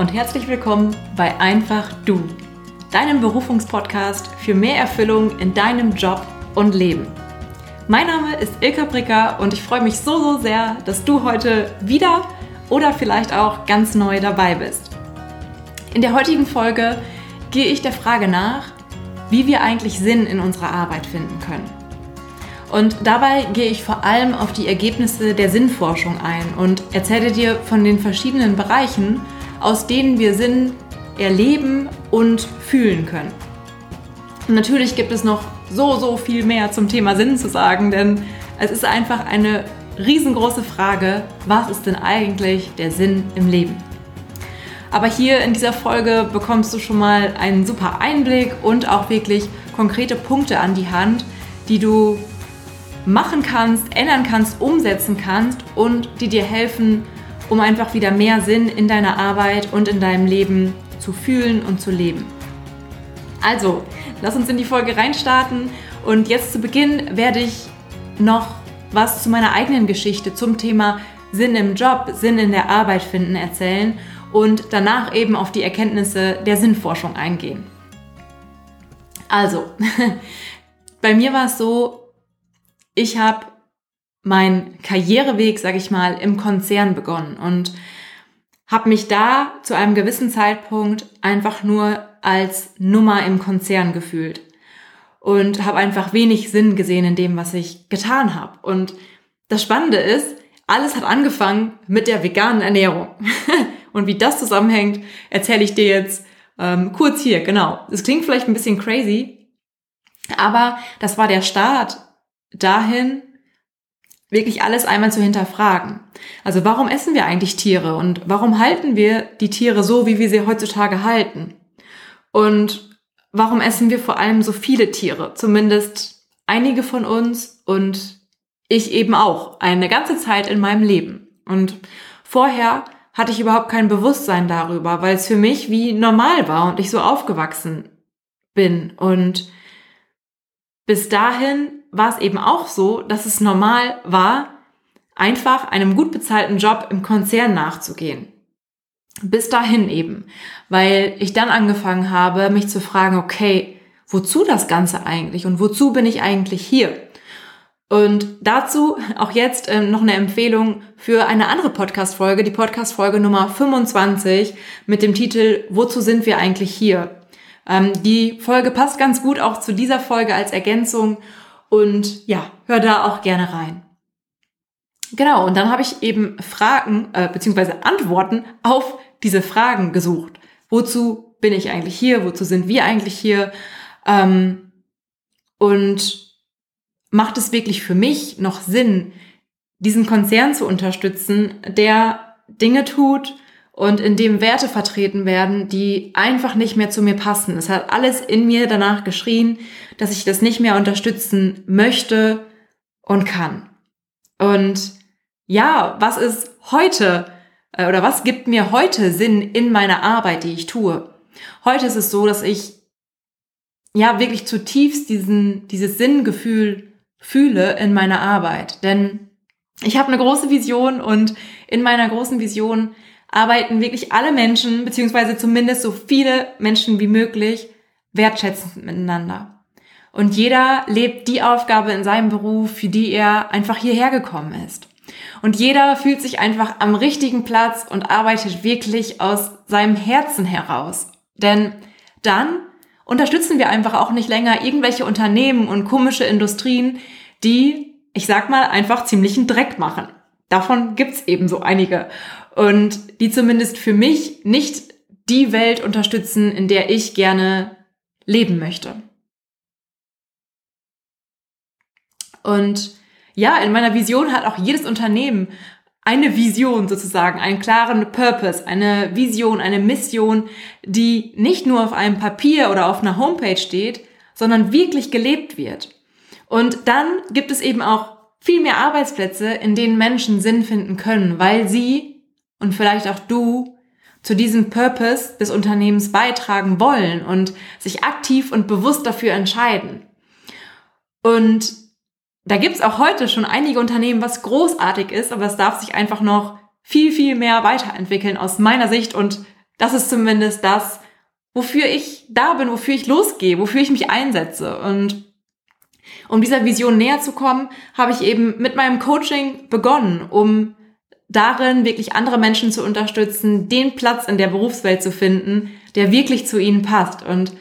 und herzlich willkommen bei Einfach Du, deinem Berufungspodcast für mehr Erfüllung in deinem Job und Leben. Mein Name ist Ilka Bricker und ich freue mich so, so sehr, dass du heute wieder oder vielleicht auch ganz neu dabei bist. In der heutigen Folge gehe ich der Frage nach, wie wir eigentlich Sinn in unserer Arbeit finden können. Und dabei gehe ich vor allem auf die Ergebnisse der Sinnforschung ein und erzähle dir von den verschiedenen Bereichen, aus denen wir Sinn erleben und fühlen können. Und natürlich gibt es noch so, so viel mehr zum Thema Sinn zu sagen, denn es ist einfach eine riesengroße Frage, was ist denn eigentlich der Sinn im Leben? Aber hier in dieser Folge bekommst du schon mal einen super Einblick und auch wirklich konkrete Punkte an die Hand, die du machen kannst, ändern kannst, umsetzen kannst und die dir helfen, um einfach wieder mehr Sinn in deiner Arbeit und in deinem Leben zu fühlen und zu leben. Also, lass uns in die Folge reinstarten und jetzt zu Beginn werde ich noch was zu meiner eigenen Geschichte zum Thema Sinn im Job, Sinn in der Arbeit finden erzählen und danach eben auf die Erkenntnisse der Sinnforschung eingehen. Also, bei mir war es so, ich habe meinen Karriereweg, sage ich mal, im Konzern begonnen und habe mich da zu einem gewissen Zeitpunkt einfach nur als Nummer im Konzern gefühlt und habe einfach wenig Sinn gesehen in dem, was ich getan habe. Und das Spannende ist, alles hat angefangen mit der veganen Ernährung. Und wie das zusammenhängt, erzähle ich dir jetzt ähm, kurz hier. Genau. Es klingt vielleicht ein bisschen crazy, aber das war der Start dahin, wirklich alles einmal zu hinterfragen. Also warum essen wir eigentlich Tiere und warum halten wir die Tiere so, wie wir sie heutzutage halten? Und warum essen wir vor allem so viele Tiere? Zumindest einige von uns und ich eben auch eine ganze Zeit in meinem Leben. Und vorher hatte ich überhaupt kein Bewusstsein darüber, weil es für mich wie normal war und ich so aufgewachsen bin. Und bis dahin war es eben auch so, dass es normal war, einfach einem gut bezahlten Job im Konzern nachzugehen. Bis dahin eben, weil ich dann angefangen habe, mich zu fragen, okay, wozu das Ganze eigentlich und wozu bin ich eigentlich hier? Und dazu auch jetzt äh, noch eine Empfehlung für eine andere Podcast-Folge, die Podcast-Folge Nummer 25 mit dem Titel Wozu sind wir eigentlich hier? Ähm, die Folge passt ganz gut auch zu dieser Folge als Ergänzung und ja, hör da auch gerne rein. Genau, und dann habe ich eben Fragen äh, beziehungsweise Antworten auf diese Fragen gesucht. Wozu bin ich eigentlich hier? Wozu sind wir eigentlich hier? Ähm, und macht es wirklich für mich noch Sinn, diesen Konzern zu unterstützen, der Dinge tut und in dem Werte vertreten werden, die einfach nicht mehr zu mir passen. Es hat alles in mir danach geschrien, dass ich das nicht mehr unterstützen möchte und kann. Und ja, was ist heute äh, oder was gibt mir heute Sinn in meiner Arbeit, die ich tue? Heute ist es so, dass ich ja wirklich zutiefst diesen, dieses Sinngefühl fühle in meiner Arbeit. Denn ich habe eine große Vision und in meiner großen Vision arbeiten wirklich alle Menschen, beziehungsweise zumindest so viele Menschen wie möglich, wertschätzend miteinander. Und jeder lebt die Aufgabe in seinem Beruf, für die er einfach hierher gekommen ist. Und jeder fühlt sich einfach am richtigen Platz und arbeitet wirklich aus seinem Herzen heraus. Denn dann unterstützen wir einfach auch nicht länger irgendwelche Unternehmen und komische Industrien, die, ich sag mal, einfach ziemlichen Dreck machen. Davon gibt's eben so einige. Und die zumindest für mich nicht die Welt unterstützen, in der ich gerne leben möchte. Und ja, in meiner Vision hat auch jedes Unternehmen eine Vision sozusagen, einen klaren Purpose, eine Vision, eine Mission, die nicht nur auf einem Papier oder auf einer Homepage steht, sondern wirklich gelebt wird. Und dann gibt es eben auch viel mehr Arbeitsplätze, in denen Menschen Sinn finden können, weil sie und vielleicht auch du zu diesem Purpose des Unternehmens beitragen wollen und sich aktiv und bewusst dafür entscheiden. Und da gibt's auch heute schon einige Unternehmen, was großartig ist, aber es darf sich einfach noch viel, viel mehr weiterentwickeln aus meiner Sicht und das ist zumindest das, wofür ich da bin, wofür ich losgehe, wofür ich mich einsetze. Und um dieser Vision näher zu kommen, habe ich eben mit meinem Coaching begonnen, um darin wirklich andere Menschen zu unterstützen, den Platz in der Berufswelt zu finden, der wirklich zu ihnen passt. Und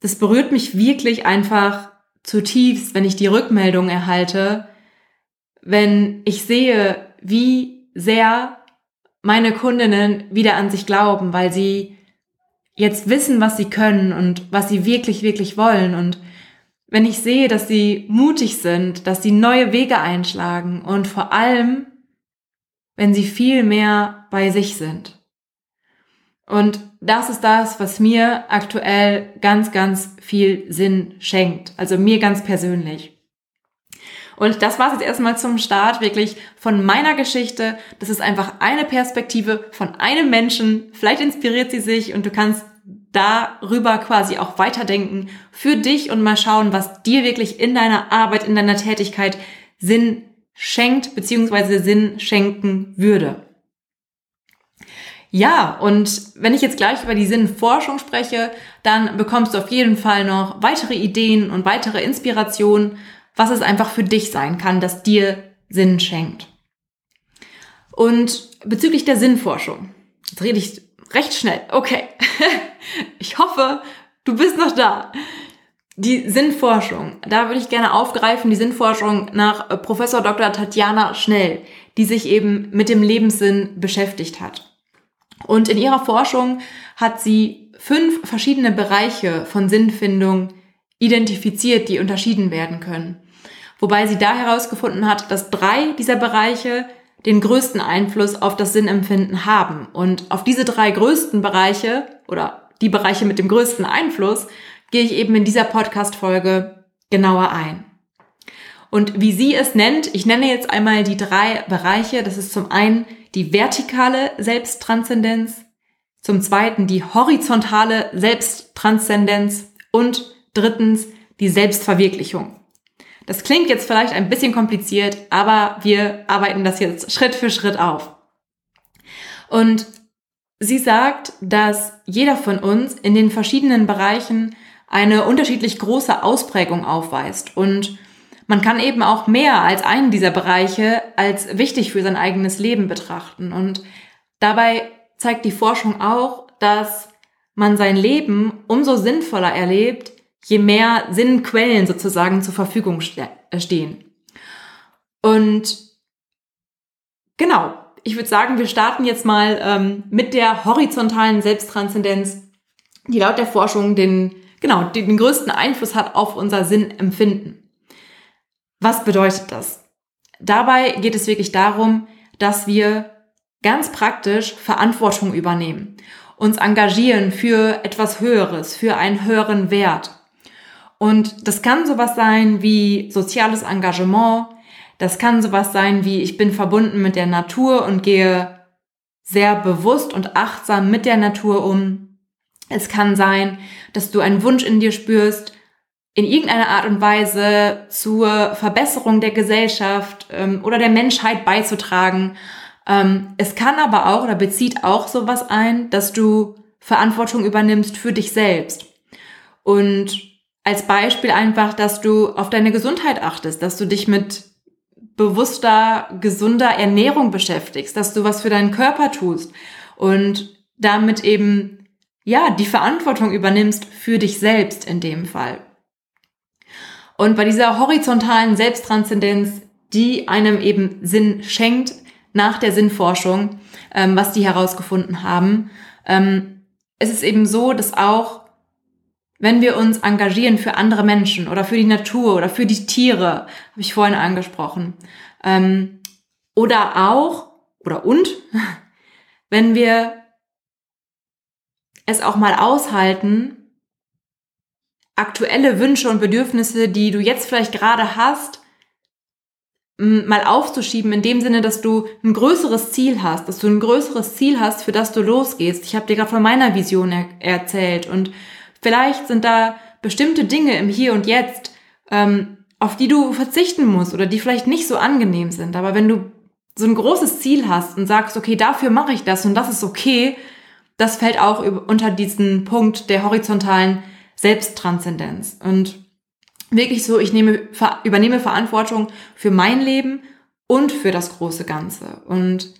das berührt mich wirklich einfach zutiefst, wenn ich die Rückmeldung erhalte, wenn ich sehe, wie sehr meine Kundinnen wieder an sich glauben, weil sie jetzt wissen, was sie können und was sie wirklich, wirklich wollen. Und wenn ich sehe, dass sie mutig sind, dass sie neue Wege einschlagen und vor allem, wenn sie viel mehr bei sich sind. Und das ist das, was mir aktuell ganz, ganz viel Sinn schenkt. Also mir ganz persönlich. Und das war es jetzt erstmal zum Start wirklich von meiner Geschichte. Das ist einfach eine Perspektive von einem Menschen. Vielleicht inspiriert sie sich und du kannst darüber quasi auch weiterdenken für dich und mal schauen, was dir wirklich in deiner Arbeit, in deiner Tätigkeit Sinn schenkt, beziehungsweise Sinn schenken würde. Ja, und wenn ich jetzt gleich über die Sinnforschung spreche, dann bekommst du auf jeden Fall noch weitere Ideen und weitere Inspirationen, was es einfach für dich sein kann, das dir Sinn schenkt. Und bezüglich der Sinnforschung, jetzt rede ich recht schnell, okay. ich hoffe, du bist noch da. Die Sinnforschung, da würde ich gerne aufgreifen, die Sinnforschung nach äh, Professor Dr. Tatjana Schnell, die sich eben mit dem Lebenssinn beschäftigt hat. Und in ihrer Forschung hat sie fünf verschiedene Bereiche von Sinnfindung identifiziert, die unterschieden werden können. Wobei sie da herausgefunden hat, dass drei dieser Bereiche den größten Einfluss auf das Sinnempfinden haben. Und auf diese drei größten Bereiche oder die Bereiche mit dem größten Einfluss gehe ich eben in dieser Podcast-Folge genauer ein. Und wie sie es nennt, ich nenne jetzt einmal die drei Bereiche. Das ist zum einen die vertikale Selbsttranszendenz, zum zweiten die horizontale Selbsttranszendenz und drittens die Selbstverwirklichung. Das klingt jetzt vielleicht ein bisschen kompliziert, aber wir arbeiten das jetzt Schritt für Schritt auf. Und sie sagt, dass jeder von uns in den verschiedenen Bereichen eine unterschiedlich große Ausprägung aufweist und man kann eben auch mehr als einen dieser Bereiche als wichtig für sein eigenes Leben betrachten. Und dabei zeigt die Forschung auch, dass man sein Leben umso sinnvoller erlebt, je mehr Sinnquellen sozusagen zur Verfügung äh, stehen. Und genau, ich würde sagen, wir starten jetzt mal ähm, mit der horizontalen Selbsttranszendenz, die laut der Forschung den, genau, den größten Einfluss hat auf unser Sinnempfinden. Was bedeutet das? Dabei geht es wirklich darum, dass wir ganz praktisch Verantwortung übernehmen, uns engagieren für etwas Höheres, für einen höheren Wert. Und das kann sowas sein wie soziales Engagement. Das kann sowas sein wie ich bin verbunden mit der Natur und gehe sehr bewusst und achtsam mit der Natur um. Es kann sein, dass du einen Wunsch in dir spürst, in irgendeiner Art und Weise zur Verbesserung der Gesellschaft ähm, oder der Menschheit beizutragen. Ähm, es kann aber auch oder bezieht auch sowas ein, dass du Verantwortung übernimmst für dich selbst. Und als Beispiel einfach, dass du auf deine Gesundheit achtest, dass du dich mit bewusster, gesunder Ernährung beschäftigst, dass du was für deinen Körper tust und damit eben, ja, die Verantwortung übernimmst für dich selbst in dem Fall. Und bei dieser horizontalen Selbsttranszendenz, die einem eben Sinn schenkt nach der Sinnforschung, ähm, was die herausgefunden haben, ähm, es ist eben so, dass auch wenn wir uns engagieren für andere Menschen oder für die Natur oder für die Tiere, habe ich vorhin angesprochen, ähm, oder auch, oder und, wenn wir es auch mal aushalten, aktuelle Wünsche und Bedürfnisse, die du jetzt vielleicht gerade hast, mal aufzuschieben, in dem Sinne, dass du ein größeres Ziel hast, dass du ein größeres Ziel hast, für das du losgehst. Ich habe dir gerade von meiner Vision er erzählt und Vielleicht sind da bestimmte Dinge im Hier und Jetzt, ähm, auf die du verzichten musst oder die vielleicht nicht so angenehm sind. Aber wenn du so ein großes Ziel hast und sagst, okay, dafür mache ich das und das ist okay, das fällt auch unter diesen Punkt der horizontalen Selbsttranszendenz. Und wirklich so, ich nehme, übernehme Verantwortung für mein Leben und für das große Ganze. Und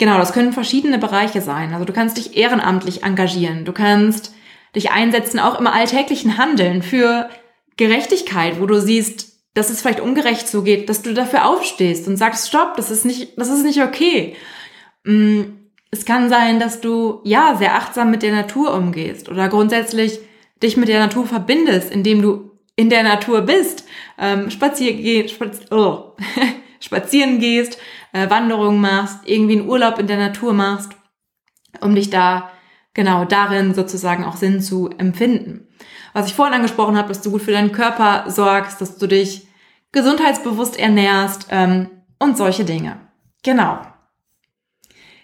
genau, das können verschiedene Bereiche sein. Also du kannst dich ehrenamtlich engagieren, du kannst dich einsetzen, auch im alltäglichen Handeln für Gerechtigkeit, wo du siehst, dass es vielleicht ungerecht zugeht, dass du dafür aufstehst und sagst, stopp, das ist nicht, das ist nicht okay. Mm, es kann sein, dass du, ja, sehr achtsam mit der Natur umgehst oder grundsätzlich dich mit der Natur verbindest, indem du in der Natur bist, ähm, spazieren, geh, spaz oh. spazieren gehst, äh, Wanderungen machst, irgendwie einen Urlaub in der Natur machst, um dich da genau darin sozusagen auch Sinn zu empfinden. Was ich vorhin angesprochen habe, dass du gut für deinen Körper sorgst, dass du dich gesundheitsbewusst ernährst ähm, und solche Dinge. Genau.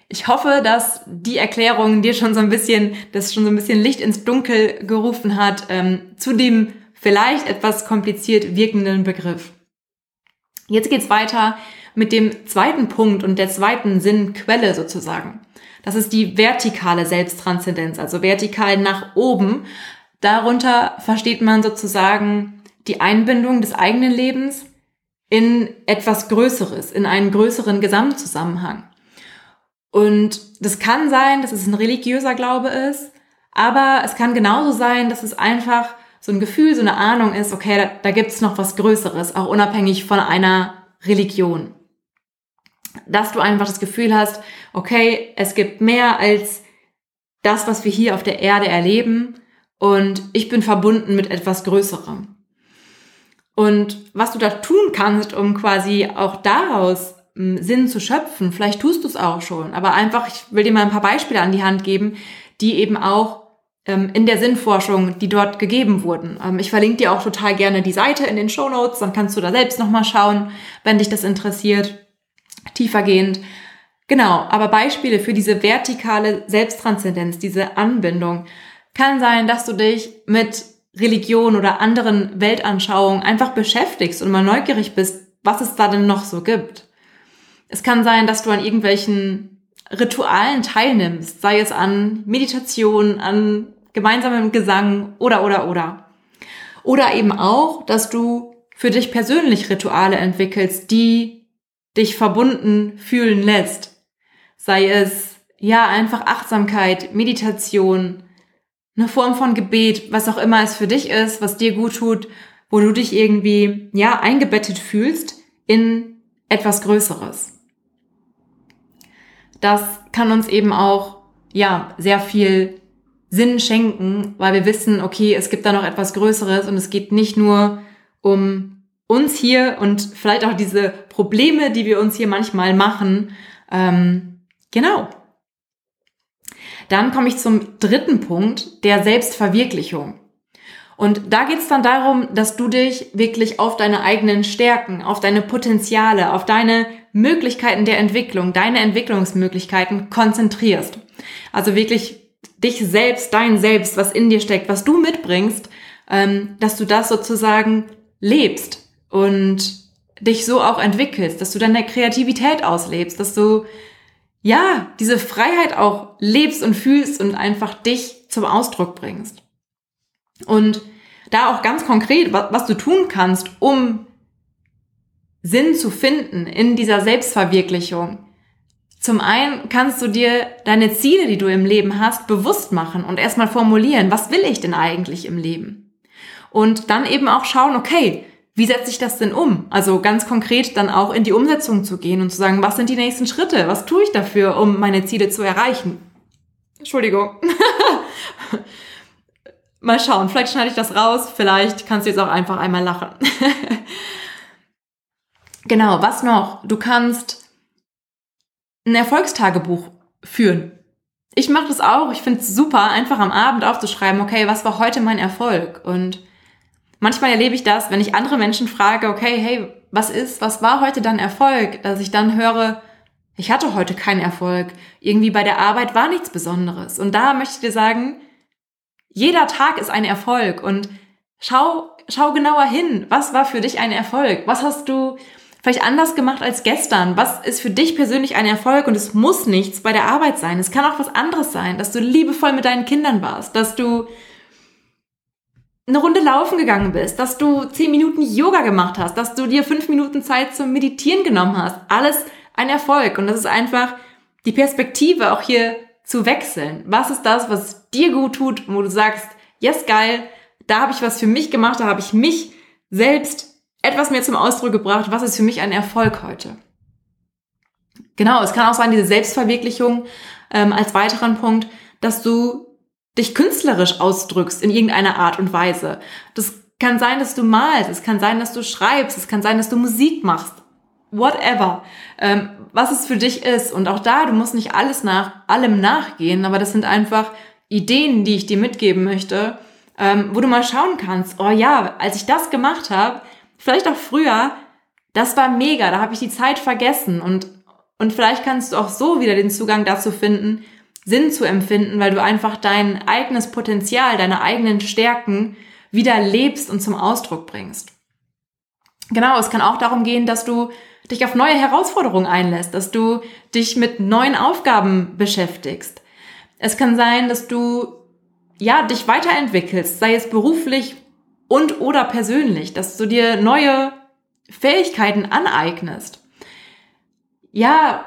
Ich hoffe, dass die Erklärung dir schon so ein bisschen, das schon so ein bisschen Licht ins Dunkel gerufen hat ähm, zu dem vielleicht etwas kompliziert wirkenden Begriff. Jetzt geht's weiter mit dem zweiten Punkt und der zweiten Sinnquelle sozusagen. Das ist die vertikale Selbsttranszendenz, also vertikal nach oben. Darunter versteht man sozusagen die Einbindung des eigenen Lebens in etwas Größeres, in einen größeren Gesamtzusammenhang. Und das kann sein, dass es ein religiöser Glaube ist, aber es kann genauso sein, dass es einfach so ein Gefühl, so eine Ahnung ist, okay, da, da gibt es noch was Größeres, auch unabhängig von einer Religion. Dass du einfach das Gefühl hast, okay, es gibt mehr als das, was wir hier auf der Erde erleben und ich bin verbunden mit etwas Größerem. Und was du da tun kannst, um quasi auch daraus hm, Sinn zu schöpfen, vielleicht tust du es auch schon, aber einfach, ich will dir mal ein paar Beispiele an die Hand geben, die eben auch ähm, in der Sinnforschung, die dort gegeben wurden. Ähm, ich verlinke dir auch total gerne die Seite in den Show Notes, dann kannst du da selbst nochmal schauen, wenn dich das interessiert, tiefergehend. Genau, aber Beispiele für diese vertikale Selbsttranszendenz, diese Anbindung, kann sein, dass du dich mit Religion oder anderen Weltanschauungen einfach beschäftigst und mal neugierig bist, was es da denn noch so gibt. Es kann sein, dass du an irgendwelchen Ritualen teilnimmst, sei es an Meditation, an gemeinsamem Gesang oder oder oder. Oder eben auch, dass du für dich persönlich Rituale entwickelst, die dich verbunden fühlen lässt. Sei es ja einfach Achtsamkeit, Meditation, eine Form von Gebet, was auch immer es für dich ist, was dir gut tut, wo du dich irgendwie ja eingebettet fühlst in etwas Größeres. Das kann uns eben auch ja sehr viel Sinn schenken, weil wir wissen, okay, es gibt da noch etwas Größeres und es geht nicht nur um uns hier und vielleicht auch diese Probleme, die wir uns hier manchmal machen. Ähm, genau. Dann komme ich zum dritten Punkt, der Selbstverwirklichung. Und da geht es dann darum, dass du dich wirklich auf deine eigenen Stärken, auf deine Potenziale, auf deine Möglichkeiten der Entwicklung, deine Entwicklungsmöglichkeiten konzentrierst. Also wirklich dich selbst, dein Selbst, was in dir steckt, was du mitbringst, ähm, dass du das sozusagen lebst und dich so auch entwickelst, dass du deine Kreativität auslebst, dass du ja diese Freiheit auch lebst und fühlst und einfach dich zum Ausdruck bringst. Und da auch ganz konkret, was, du tun kannst, um Sinn zu finden in dieser Selbstverwirklichung, zum einen kannst du dir deine Ziele, die du im Leben hast, bewusst machen und erstmal formulieren, was will ich denn eigentlich im Leben? Und dann eben auch schauen, okay, wie setze ich das denn um? Also ganz konkret dann auch in die Umsetzung zu gehen und zu sagen, was sind die nächsten Schritte? Was tue ich dafür, um meine Ziele zu erreichen? Entschuldigung. Mal schauen, vielleicht schneide ich das raus, vielleicht kannst du jetzt auch einfach einmal lachen. genau, was noch? Du kannst ein Erfolgstagebuch führen. Ich mache das auch. Ich finde es super, einfach am Abend aufzuschreiben, okay, was war heute mein Erfolg? Und manchmal erlebe ich das, wenn ich andere Menschen frage, okay, hey, was ist, was war heute dein Erfolg? Dass ich dann höre, ich hatte heute keinen Erfolg. Irgendwie bei der Arbeit war nichts Besonderes. Und da möchte ich dir sagen, jeder Tag ist ein Erfolg und schau, schau genauer hin. Was war für dich ein Erfolg? Was hast du vielleicht anders gemacht als gestern? Was ist für dich persönlich ein Erfolg? Und es muss nichts bei der Arbeit sein. Es kann auch was anderes sein, dass du liebevoll mit deinen Kindern warst, dass du eine Runde laufen gegangen bist, dass du zehn Minuten Yoga gemacht hast, dass du dir fünf Minuten Zeit zum Meditieren genommen hast. Alles ein Erfolg. Und das ist einfach die Perspektive auch hier zu wechseln. Was ist das, was dir gut tut, wo du sagst, yes, geil, da habe ich was für mich gemacht, da habe ich mich selbst etwas mehr zum Ausdruck gebracht, was ist für mich ein Erfolg heute. Genau, es kann auch sein, diese Selbstverwirklichung ähm, als weiteren Punkt, dass du dich künstlerisch ausdrückst in irgendeiner Art und Weise. Das kann sein, dass du malst, es kann sein, dass du schreibst, es kann sein, dass du Musik machst. Whatever. Ähm, was es für dich ist. Und auch da, du musst nicht alles nach allem nachgehen, aber das sind einfach Ideen, die ich dir mitgeben möchte, ähm, wo du mal schauen kannst, oh ja, als ich das gemacht habe, vielleicht auch früher, das war mega, da habe ich die Zeit vergessen und, und vielleicht kannst du auch so wieder den Zugang dazu finden, Sinn zu empfinden, weil du einfach dein eigenes Potenzial, deine eigenen Stärken wieder lebst und zum Ausdruck bringst. Genau, es kann auch darum gehen, dass du dich auf neue Herausforderungen einlässt, dass du dich mit neuen Aufgaben beschäftigst. Es kann sein, dass du ja dich weiterentwickelst, sei es beruflich und oder persönlich, dass du dir neue Fähigkeiten aneignest. Ja,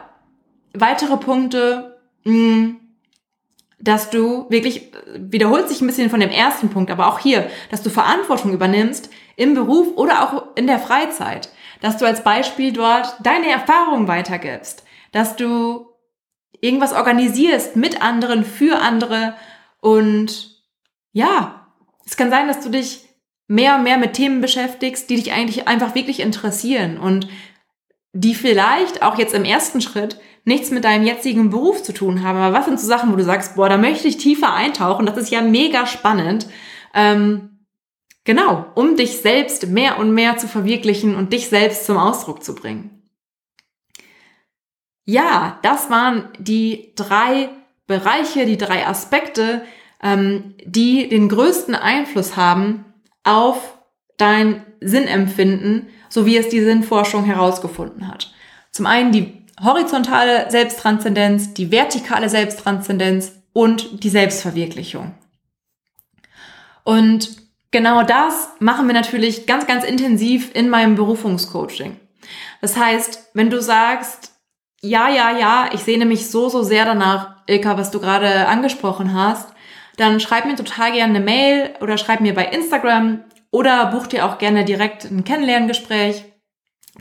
weitere Punkte, hm, dass du wirklich, wiederholt sich ein bisschen von dem ersten Punkt, aber auch hier, dass du Verantwortung übernimmst im Beruf oder auch in der Freizeit, dass du als Beispiel dort deine Erfahrungen weitergibst, dass du irgendwas organisierst mit anderen, für andere. Und ja, es kann sein, dass du dich mehr und mehr mit Themen beschäftigst, die dich eigentlich einfach wirklich interessieren. Und die vielleicht auch jetzt im ersten Schritt nichts mit deinem jetzigen Beruf zu tun haben. Aber was sind so Sachen, wo du sagst, boah, da möchte ich tiefer eintauchen, das ist ja mega spannend. Ähm, genau, um dich selbst mehr und mehr zu verwirklichen und dich selbst zum Ausdruck zu bringen. Ja, das waren die drei Bereiche, die drei Aspekte, ähm, die den größten Einfluss haben auf dein Sinnempfinden, so wie es die Sinnforschung herausgefunden hat. Zum einen die horizontale Selbsttranszendenz, die vertikale Selbsttranszendenz und die Selbstverwirklichung. Und genau das machen wir natürlich ganz, ganz intensiv in meinem Berufungscoaching. Das heißt, wenn du sagst, ja, ja, ja, ich sehne mich so, so sehr danach, Ilka, was du gerade angesprochen hast, dann schreib mir total gerne eine Mail oder schreib mir bei Instagram oder buch dir auch gerne direkt ein Kennenlerngespräch.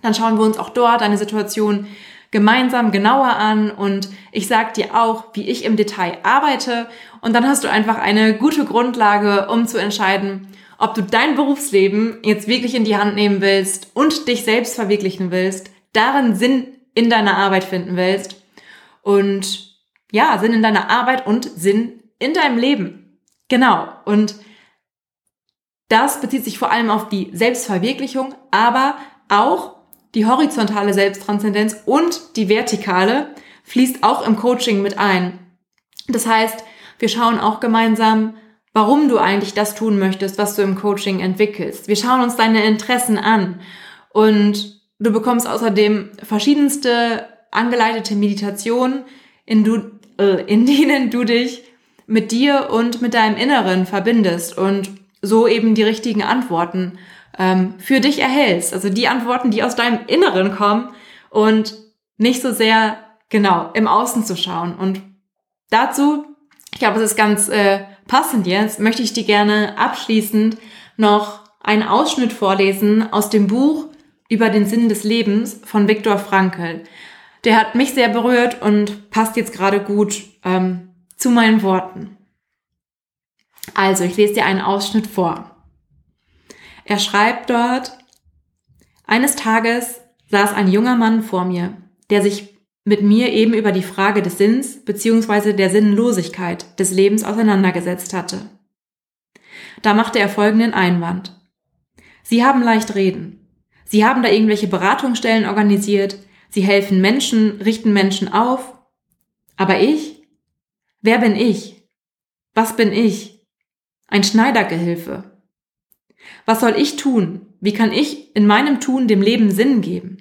Dann schauen wir uns auch dort eine Situation gemeinsam genauer an und ich sag dir auch, wie ich im Detail arbeite und dann hast du einfach eine gute Grundlage, um zu entscheiden, ob du dein Berufsleben jetzt wirklich in die Hand nehmen willst und dich selbst verwirklichen willst, darin Sinn in deiner Arbeit finden willst und ja, Sinn in deiner Arbeit und Sinn in deinem Leben. Genau. Und das bezieht sich vor allem auf die Selbstverwirklichung, aber auch die horizontale Selbsttranszendenz und die vertikale fließt auch im Coaching mit ein. Das heißt, wir schauen auch gemeinsam, warum du eigentlich das tun möchtest, was du im Coaching entwickelst. Wir schauen uns deine Interessen an und du bekommst außerdem verschiedenste angeleitete Meditationen, in, du, äh, in denen du dich mit dir und mit deinem Inneren verbindest und so eben die richtigen Antworten ähm, für dich erhältst. Also die Antworten, die aus deinem Inneren kommen und nicht so sehr genau im Außen zu schauen. Und dazu, ich glaube, es ist ganz äh, passend jetzt, möchte ich dir gerne abschließend noch einen Ausschnitt vorlesen aus dem Buch über den Sinn des Lebens von Viktor Frankl. Der hat mich sehr berührt und passt jetzt gerade gut ähm, zu meinen Worten. Also, ich lese dir einen Ausschnitt vor. Er schreibt dort, eines Tages saß ein junger Mann vor mir, der sich mit mir eben über die Frage des Sinns bzw. der Sinnlosigkeit des Lebens auseinandergesetzt hatte. Da machte er folgenden Einwand. Sie haben leicht reden. Sie haben da irgendwelche Beratungsstellen organisiert, Sie helfen Menschen, richten Menschen auf. Aber ich? Wer bin ich? Was bin ich? Ein Schneidergehilfe. Was soll ich tun? Wie kann ich in meinem Tun dem Leben Sinn geben?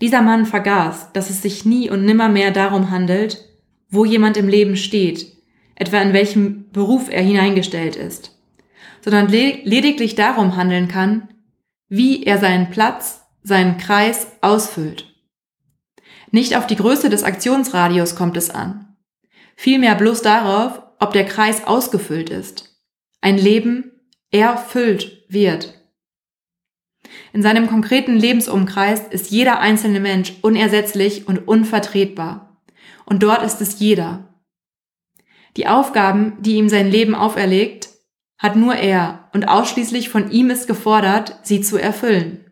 Dieser Mann vergaß, dass es sich nie und nimmer mehr darum handelt, wo jemand im Leben steht, etwa in welchem Beruf er hineingestellt ist, sondern lediglich darum handeln kann, wie er seinen Platz, seinen Kreis ausfüllt. Nicht auf die Größe des Aktionsradius kommt es an, vielmehr bloß darauf, ob der Kreis ausgefüllt ist. Ein Leben erfüllt wird. In seinem konkreten Lebensumkreis ist jeder einzelne Mensch unersetzlich und unvertretbar. Und dort ist es jeder. Die Aufgaben, die ihm sein Leben auferlegt, hat nur er und ausschließlich von ihm ist gefordert, sie zu erfüllen.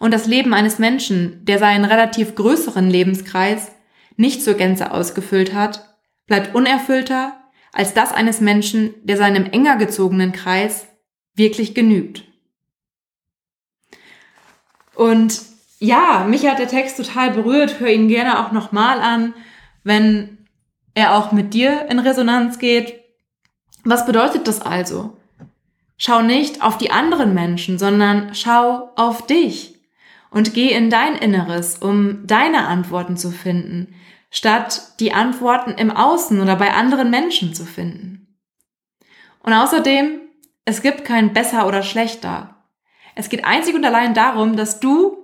Und das Leben eines Menschen, der seinen relativ größeren Lebenskreis nicht zur Gänze ausgefüllt hat, bleibt unerfüllter als das eines Menschen, der seinem enger gezogenen Kreis wirklich genügt. Und ja, mich hat der Text total berührt. Hör ihn gerne auch nochmal an, wenn er auch mit dir in Resonanz geht. Was bedeutet das also? Schau nicht auf die anderen Menschen, sondern schau auf dich und geh in dein Inneres, um deine Antworten zu finden, statt die Antworten im Außen oder bei anderen Menschen zu finden. Und außerdem, es gibt kein besser oder schlechter. Es geht einzig und allein darum, dass du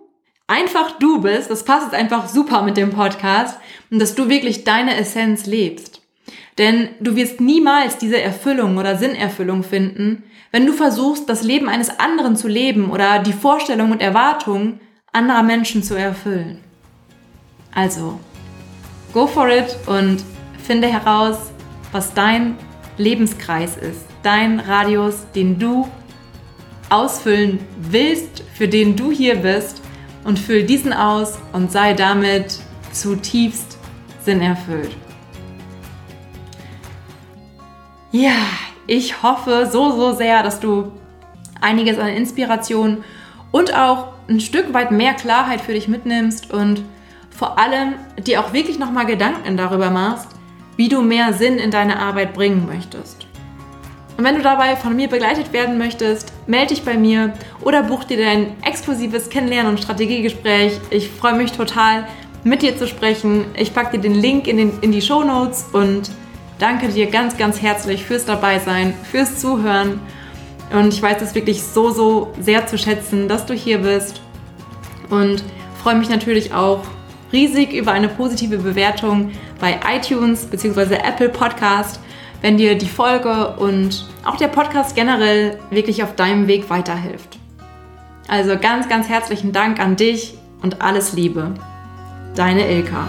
einfach du bist. Das passt jetzt einfach super mit dem Podcast und dass du wirklich deine Essenz lebst. Denn du wirst niemals diese Erfüllung oder Sinnerfüllung finden, wenn du versuchst, das Leben eines anderen zu leben oder die Vorstellungen und Erwartungen anderer Menschen zu erfüllen. Also, Go for it und finde heraus, was dein Lebenskreis ist, dein Radius, den du ausfüllen willst, für den du hier bist und füll diesen aus und sei damit zutiefst sinnerfüllt. Ja, ich hoffe so, so sehr, dass du einiges an Inspiration und auch ein Stück weit mehr Klarheit für dich mitnimmst und vor allem dir auch wirklich nochmal Gedanken darüber machst, wie du mehr Sinn in deine Arbeit bringen möchtest. Und wenn du dabei von mir begleitet werden möchtest, melde dich bei mir oder buch dir dein exklusives Kennenlernen- und Strategiegespräch. Ich freue mich total, mit dir zu sprechen. Ich packe dir den Link in, den, in die Show Notes und danke dir ganz, ganz herzlich fürs Dabeisein, fürs Zuhören. Und ich weiß es wirklich so, so sehr zu schätzen, dass du hier bist. Und freue mich natürlich auch riesig über eine positive Bewertung bei iTunes bzw. Apple Podcast, wenn dir die Folge und auch der Podcast generell wirklich auf deinem Weg weiterhilft. Also ganz, ganz herzlichen Dank an dich und alles Liebe. Deine Ilka.